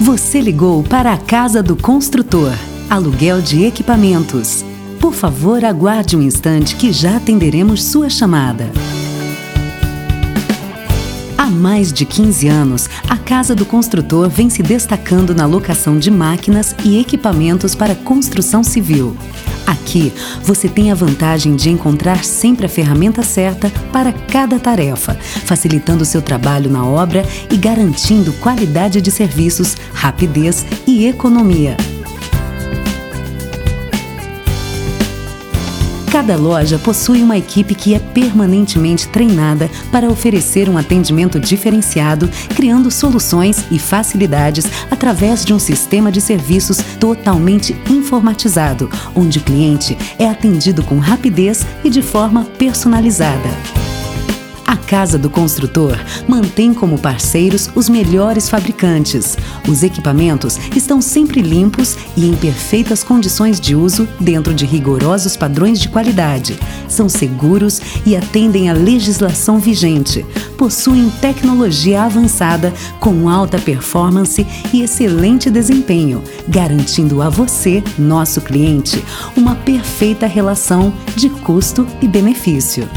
Você ligou para a Casa do Construtor. Aluguel de equipamentos. Por favor, aguarde um instante que já atenderemos sua chamada. Há mais de 15 anos, a Casa do Construtor vem se destacando na locação de máquinas e equipamentos para construção civil. Aqui você tem a vantagem de encontrar sempre a ferramenta certa para cada tarefa, facilitando seu trabalho na obra e garantindo qualidade de serviços, rapidez e economia. Cada loja possui uma equipe que é permanentemente treinada para oferecer um atendimento diferenciado, criando soluções e facilidades através de um sistema de serviços totalmente informatizado, onde o cliente é atendido com rapidez e de forma personalizada. A Casa do Construtor mantém como parceiros os melhores fabricantes. Os equipamentos estão sempre limpos e em perfeitas condições de uso dentro de rigorosos padrões de qualidade. São seguros e atendem à legislação vigente. Possuem tecnologia avançada com alta performance e excelente desempenho, garantindo a você, nosso cliente, uma perfeita relação de custo e benefício.